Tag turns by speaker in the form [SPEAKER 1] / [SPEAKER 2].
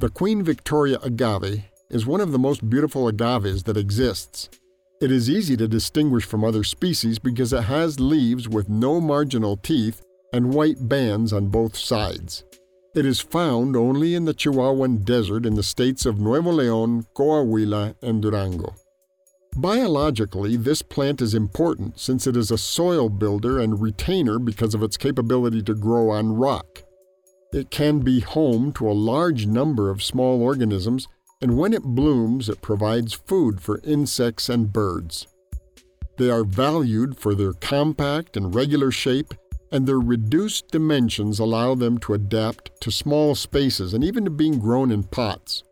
[SPEAKER 1] The Queen Victoria agave is one of the most beautiful agaves that exists. It is easy to distinguish from other species because it has leaves with no marginal teeth and white bands on both sides. It is found only in the Chihuahuan Desert in the states of Nuevo León, Coahuila, and Durango. Biologically, this plant is important since it is a soil builder and retainer because of its capability to grow on rock. It can be home to a large number of small organisms, and when it blooms, it provides food for insects and birds. They are valued for their compact and regular shape, and their reduced dimensions allow them to adapt to small spaces and even to being grown in pots.